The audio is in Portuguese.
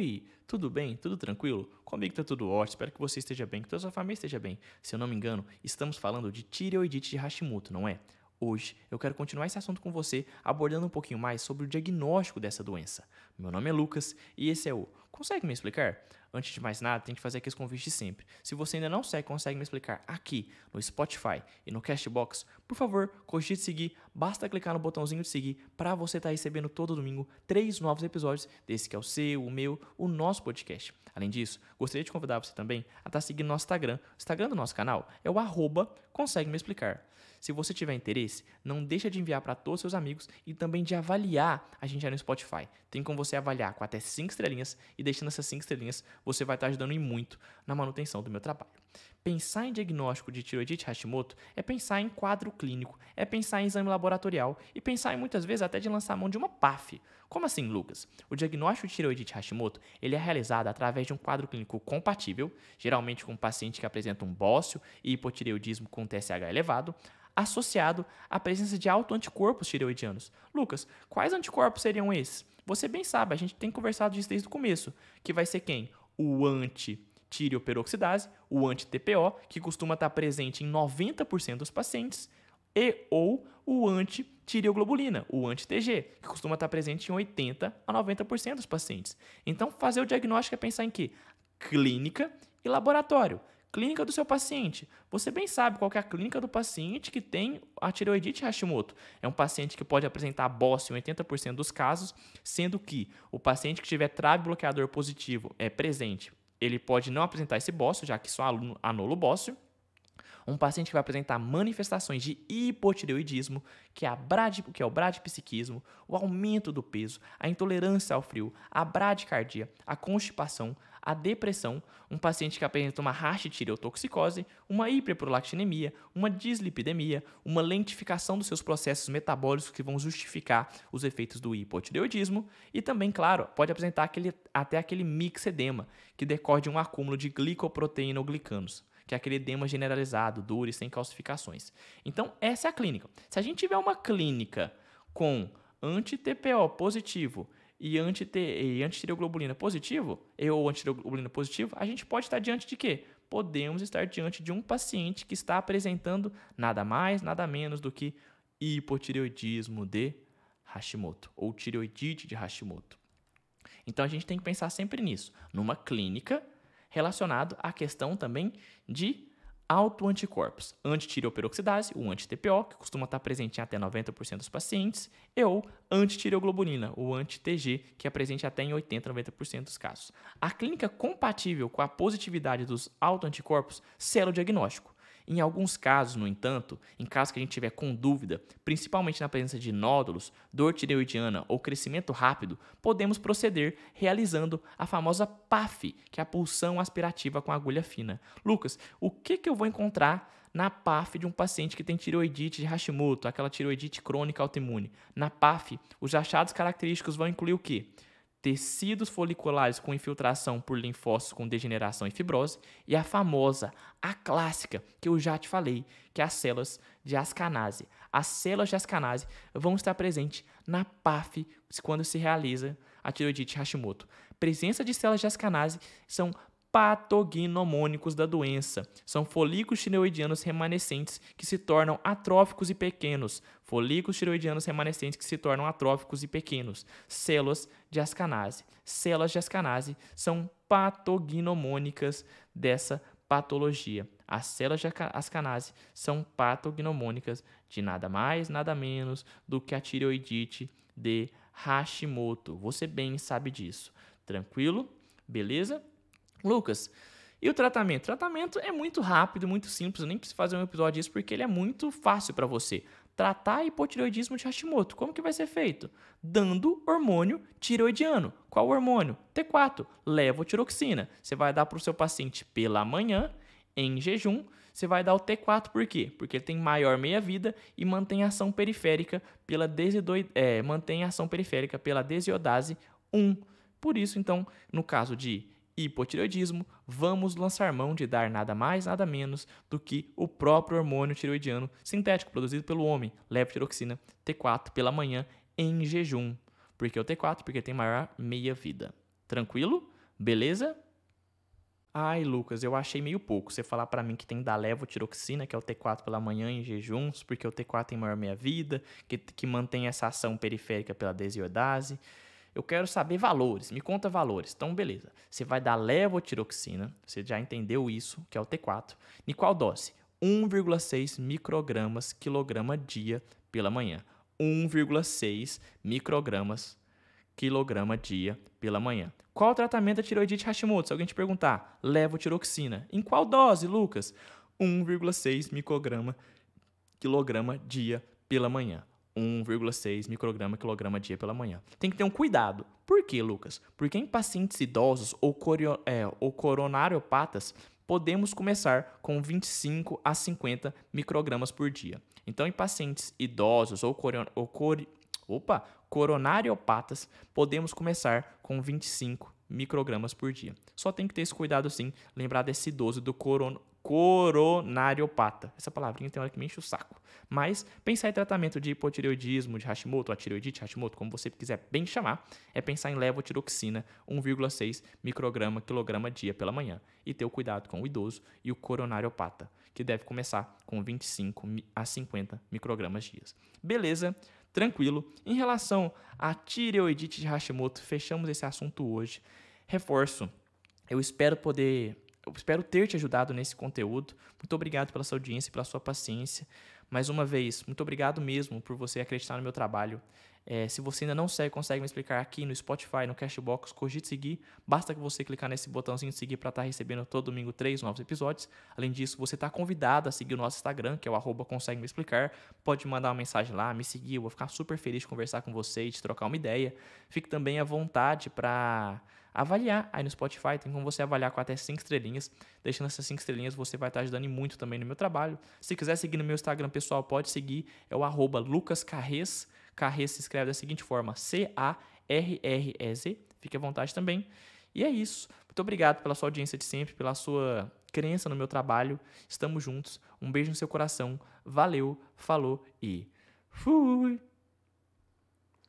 Oi, tudo bem? Tudo tranquilo? Comigo tá tudo ótimo, espero que você esteja bem, que toda sua família esteja bem. Se eu não me engano, estamos falando de tireoidite de Hashimoto, não é? Hoje eu quero continuar esse assunto com você, abordando um pouquinho mais sobre o diagnóstico dessa doença. Meu nome é Lucas e esse é o Consegue me explicar? Antes de mais nada, tem que fazer aqueles convites sempre. Se você ainda não segue, consegue me explicar aqui no Spotify e no Castbox, por favor, cogite seguir. Basta clicar no botãozinho de seguir para você estar tá recebendo todo domingo três novos episódios desse que é o seu, o meu, o nosso podcast. Além disso, gostaria de convidar você também a estar tá seguindo nosso Instagram. O Instagram do nosso canal é o arroba consegue me explicar. Se você tiver interesse, não deixa de enviar para todos os seus amigos e também de avaliar a gente aí no Spotify. Tem como você avaliar com até 5 estrelinhas e deixando essas 5 estrelinhas, você vai estar ajudando em muito na manutenção do meu trabalho. Pensar em diagnóstico de tiroidite Hashimoto é pensar em quadro clínico, é pensar em exame laboratorial e pensar em muitas vezes até de lançar mão de uma PAF. Como assim, Lucas? O diagnóstico de tiroidite Hashimoto ele é realizado através de um quadro clínico compatível, geralmente com um paciente que apresenta um bócio e hipotireoidismo com TSH elevado, associado à presença de autoanticorpos tireoidianos. Lucas, quais anticorpos seriam esses? Você bem sabe, a gente tem conversado disso desde o começo, que vai ser quem? O anti-tireoperoxidase, o anti-TPO, que costuma estar presente em 90% dos pacientes, e ou o anti-tireoglobulina, o anti-TG, que costuma estar presente em 80 a 90% dos pacientes. Então, fazer o diagnóstico é pensar em quê? Clínica e laboratório. Clínica do seu paciente. Você bem sabe qual é a clínica do paciente que tem a tireoidite Hashimoto. É um paciente que pode apresentar bócio em 80% dos casos, sendo que o paciente que tiver trave bloqueador positivo é presente, ele pode não apresentar esse bócio, já que só anula o bócio. Um paciente que vai apresentar manifestações de hipotireoidismo, que é, a brad, que é o bradipsiquismo, o aumento do peso, a intolerância ao frio, a bradicardia, a constipação, a depressão, um paciente que apresenta uma rachitireotoxicose, uma hiperprolactinemia, uma dislipidemia, uma lentificação dos seus processos metabólicos que vão justificar os efeitos do hipotireoidismo e também, claro, pode apresentar aquele, até aquele mixedema, que decorre de um acúmulo de glicoproteína ou glicanos que é aquele edema generalizado, duro e sem calcificações. Então, essa é a clínica. Se a gente tiver uma clínica com anti-TPO positivo e antitireoglobulina positivo, ou antitireoglobulina positivo, a gente pode estar diante de quê? Podemos estar diante de um paciente que está apresentando nada mais, nada menos do que hipotireoidismo de Hashimoto, ou tireoidite de Hashimoto. Então a gente tem que pensar sempre nisso, numa clínica relacionado à questão também de autoanticorpos, antitireoperoxidase, o anti-TPO, que costuma estar presente em até 90% dos pacientes, e ou antitireoglobulina, o anti-TG, que é presente até em 80, 90% dos casos. A clínica compatível com a positividade dos autoanticorpos, diagnóstico. Em alguns casos, no entanto, em caso que a gente tiver com dúvida, principalmente na presença de nódulos, dor tireoidiana ou crescimento rápido, podemos proceder realizando a famosa PAF, que é a pulsão aspirativa com agulha fina. Lucas, o que, que eu vou encontrar na PAF de um paciente que tem tireoidite de Hashimoto, aquela tireoidite crônica autoimune? Na PAF, os achados característicos vão incluir o quê? Tecidos foliculares com infiltração por linfócitos com degeneração e fibrose, e a famosa, a clássica, que eu já te falei, que é as células de ascanase. As células de ascanase vão estar presentes na PAF quando se realiza a tiroidite Hashimoto. Presença de células de ascanase são patognomônicos da doença. São folículos tireoidianos remanescentes que se tornam atróficos e pequenos. Folículos tireoidianos remanescentes que se tornam atróficos e pequenos. Células de ascanase. Células de ascanase são patognomônicas dessa patologia. As células de ascanase são patognomônicas de nada mais, nada menos do que a tireoidite de Hashimoto. Você bem sabe disso. Tranquilo? Beleza? Lucas, e o tratamento? O tratamento é muito rápido, muito simples. Eu nem preciso fazer um episódio disso porque ele é muito fácil para você. Tratar hipotireoidismo de Hashimoto. Como que vai ser feito? Dando hormônio tireoidiano. Qual hormônio? T4, levotiroxina. Você vai dar para o seu paciente pela manhã, em jejum. Você vai dar o T4 por quê? Porque ele tem maior meia-vida e mantém ação periférica pela desidoid... é, mantém ação periférica pela desiodase 1. Por isso, então, no caso de hipotireoidismo, vamos lançar mão de dar nada mais, nada menos do que o próprio hormônio tireoidiano sintético produzido pelo homem, levotiroxina T4 pela manhã em jejum. Por que o T4? Porque tem maior meia-vida. Tranquilo? Beleza? Ai, Lucas, eu achei meio pouco você falar para mim que tem da levotiroxina, que é o T4 pela manhã em jejuns, porque o T4 tem maior meia-vida, que, que mantém essa ação periférica pela desiodase. Eu quero saber valores, me conta valores. Então, beleza. Você vai dar levotiroxina, você já entendeu isso, que é o T4. Em qual dose? 1,6 microgramas quilograma dia pela manhã. 1,6 microgramas quilograma dia pela manhã. Qual o tratamento da tiroidite Hashimoto? Se alguém te perguntar, levotiroxina. Em qual dose, Lucas? 1,6 micrograma quilograma dia pela manhã. 1,6 micrograma quilograma dia pela manhã. Tem que ter um cuidado. Por quê, Lucas? Porque em pacientes idosos ou, corio, é, ou coronariopatas, podemos começar com 25 a 50 microgramas por dia. Então, em pacientes idosos ou, cori, ou cori, opa, coronariopatas, podemos começar com 25 microgramas por dia. Só tem que ter esse cuidado sim, lembrar desse idoso do coron coronariopata. Essa palavrinha tem hora que me enche o saco. Mas pensar em tratamento de hipotireoidismo, de Hashimoto, a tireoidite, Hashimoto, como você quiser bem chamar, é pensar em levotiroxina 1,6 micrograma quilograma dia pela manhã e ter o cuidado com o idoso e o coronariopata, que deve começar com 25 a 50 microgramas dias. Beleza? tranquilo. Em relação à tireoidite de Hashimoto, fechamos esse assunto hoje. Reforço, eu espero poder, eu espero ter te ajudado nesse conteúdo. Muito obrigado pela sua audiência e pela sua paciência. Mais uma vez, muito obrigado mesmo por você acreditar no meu trabalho. É, se você ainda não segue, consegue me explicar aqui no Spotify, no Cashbox, cogite seguir. Basta que você clicar nesse botãozinho de seguir para estar tá recebendo todo domingo três novos episódios. Além disso, você está convidado a seguir o nosso Instagram, que é o arroba consegue me explicar. Pode mandar uma mensagem lá, me seguir. Eu vou ficar super feliz de conversar com você e de trocar uma ideia. Fique também à vontade para avaliar aí no Spotify. Tem como você avaliar com até 5 estrelinhas. Deixando essas 5 estrelinhas, você vai estar ajudando muito também no meu trabalho. Se quiser seguir no meu Instagram pessoal, pode seguir. É o arroba lucascarres. Carrez se escreve da seguinte forma: C-A-R-R-E-Z. Fique à vontade também. E é isso. Muito obrigado pela sua audiência de sempre, pela sua crença no meu trabalho. Estamos juntos. Um beijo no seu coração. Valeu, falou e fui!